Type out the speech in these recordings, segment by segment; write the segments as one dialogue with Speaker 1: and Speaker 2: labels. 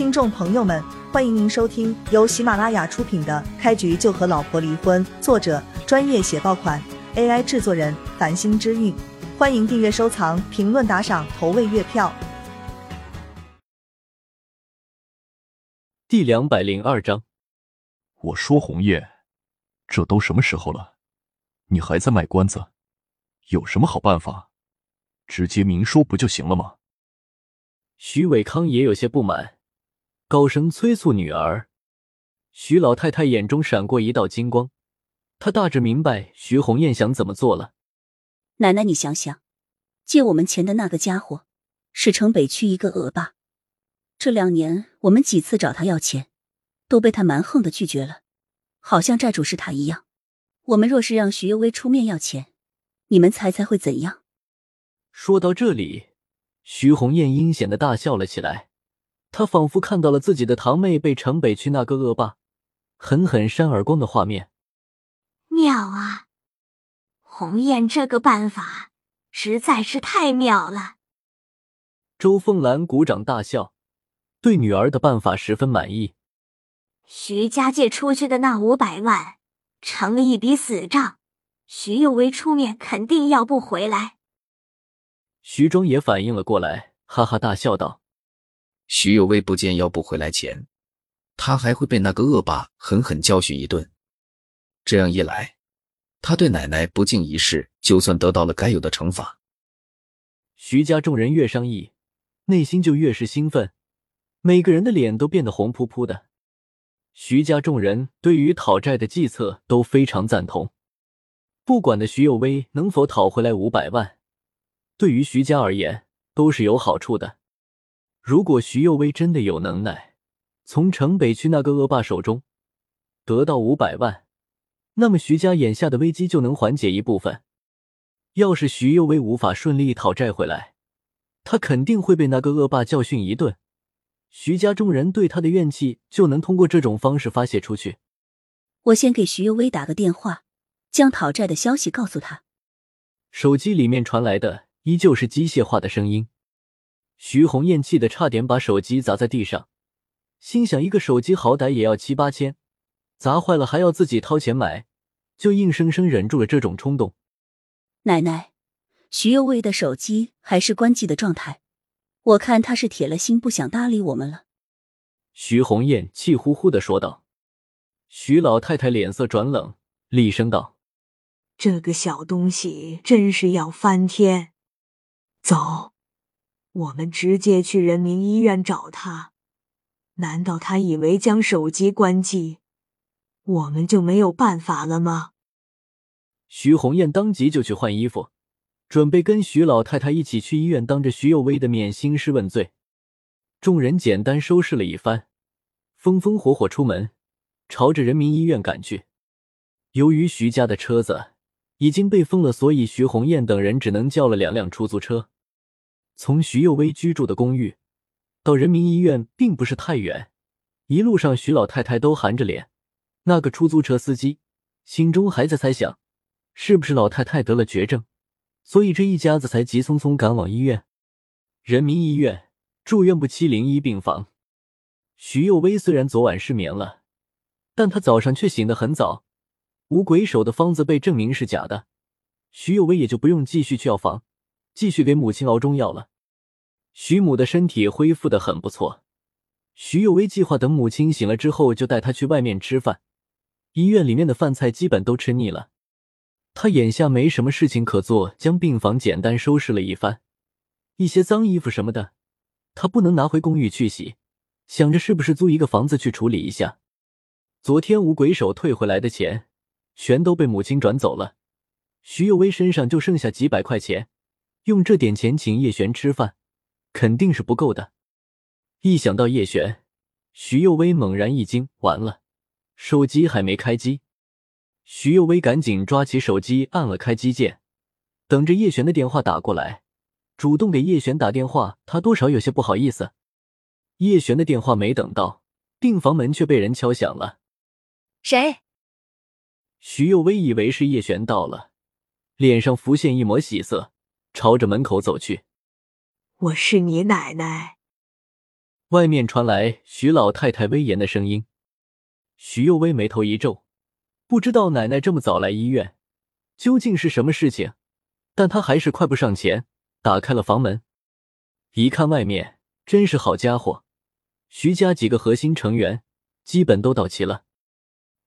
Speaker 1: 听众朋友们，欢迎您收听由喜马拉雅出品的《开局就和老婆离婚》，作者专业写爆款，AI 制作人繁星之韵。欢迎订阅、收藏、评论、打赏、投喂月票。
Speaker 2: 第两百零二章，
Speaker 3: 我说红叶，这都什么时候了，你还在卖关子？有什么好办法？直接明说不就行了吗？
Speaker 2: 徐伟康也有些不满，高声催促女儿。徐老太太眼中闪过一道金光，她大致明白徐红艳想怎么做了。
Speaker 4: 奶奶，你想想，借我们钱的那个家伙是城北区一个恶霸，这两年我们几次找他要钱，都被他蛮横的拒绝了，好像债主是他一样。我们若是让徐幽薇出面要钱，你们猜猜会怎样？
Speaker 2: 说到这里。徐红艳阴险的大笑了起来，她仿佛看到了自己的堂妹被城北区那个恶霸狠狠扇耳光的画面。
Speaker 5: 妙啊！红雁这个办法实在是太妙了。
Speaker 2: 周凤兰鼓掌大笑，对女儿的办法十分满意。
Speaker 5: 徐家借出去的那五百万成了一笔死账，徐有为出面肯定要不回来。
Speaker 2: 徐庄也反应了过来，哈哈大笑道：“
Speaker 6: 徐有为不见要不回来钱，他还会被那个恶霸狠狠教训一顿。这样一来，他对奶奶不敬一事就算得到了该有的惩罚。”
Speaker 2: 徐家众人越商议，内心就越是兴奋，每个人的脸都变得红扑扑的。徐家众人对于讨债的计策都非常赞同，不管的徐有为能否讨回来五百万。对于徐家而言都是有好处的。如果徐幼薇真的有能耐，从城北区那个恶霸手中得到五百万，那么徐家眼下的危机就能缓解一部分。要是徐幼薇无法顺利讨债回来，他肯定会被那个恶霸教训一顿，徐家众人对他的怨气就能通过这种方式发泄出去。
Speaker 4: 我先给徐幼薇打个电话，将讨债的消息告诉他。
Speaker 2: 手机里面传来的。依旧是机械化的声音，徐红艳气得差点把手机砸在地上，心想：一个手机好歹也要七八千，砸坏了还要自己掏钱买，就硬生生忍住了这种冲动。
Speaker 4: 奶奶，徐幼薇的手机还是关机的状态，我看他是铁了心不想搭理我们了。
Speaker 2: 徐红艳气呼呼的说道。徐老太太脸色转冷，厉声道：“
Speaker 7: 这个小东西真是要翻天！”走，我们直接去人民医院找他。难道他以为将手机关机，我们就没有办法了吗？
Speaker 2: 徐红艳当即就去换衣服，准备跟徐老太太一起去医院，当着徐有为的面兴师问罪。众人简单收拾了一番，风风火火出门，朝着人民医院赶去。由于徐家的车子。已经被封了，所以徐红艳等人只能叫了两辆出租车。从徐幼薇居住的公寓到人民医院并不是太远，一路上徐老太太都含着脸。那个出租车司机心中还在猜想，是不是老太太得了绝症，所以这一家子才急匆匆赶往医院。人民医院住院部七零一病房，徐幼薇虽然昨晚失眠了，但她早上却醒得很早。五鬼手的方子被证明是假的，徐幼薇也就不用继续去药房，继续给母亲熬中药了。徐母的身体恢复的很不错，徐有为计划等母亲醒了之后就带她去外面吃饭。医院里面的饭菜基本都吃腻了，他眼下没什么事情可做，将病房简单收拾了一番，一些脏衣服什么的，他不能拿回公寓去洗，想着是不是租一个房子去处理一下。昨天五鬼手退回来的钱。全都被母亲转走了，徐有为身上就剩下几百块钱，用这点钱请叶璇吃饭，肯定是不够的。一想到叶璇，徐幼威猛然一惊，完了，手机还没开机。徐幼威赶紧抓起手机，按了开机键，等着叶璇的电话打过来，主动给叶璇打电话，他多少有些不好意思。叶璇的电话没等到，病房门却被人敲响了，
Speaker 5: 谁？
Speaker 2: 徐幼薇以为是叶璇到了，脸上浮现一抹喜色，朝着门口走去。
Speaker 7: 我是你奶奶。
Speaker 2: 外面传来徐老太太威严的声音。徐幼薇眉头一皱，不知道奶奶这么早来医院，究竟是什么事情？但她还是快步上前，打开了房门。一看外面，真是好家伙，徐家几个核心成员基本都到齐了。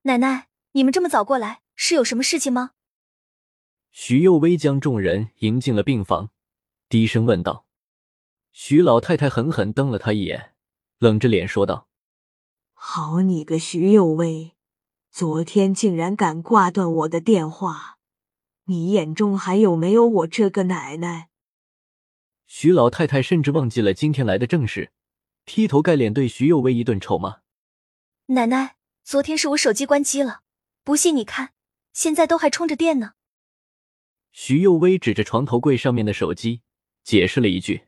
Speaker 8: 奶奶，你们这么早过来，是有什么事情吗？
Speaker 2: 徐幼薇将众人迎进了病房，低声问道。徐老太太狠狠瞪了他一眼，冷着脸说道。
Speaker 7: 好你个徐有为，昨天竟然敢挂断我的电话！你眼中还有没有我这个奶奶？
Speaker 2: 徐老太太甚至忘记了今天来的正事，劈头盖脸对徐有为一顿臭骂。
Speaker 8: 奶奶，昨天是我手机关机了，不信你看，现在都还充着电呢。
Speaker 2: 徐幼薇指着床头柜上面的手机，解释了一句。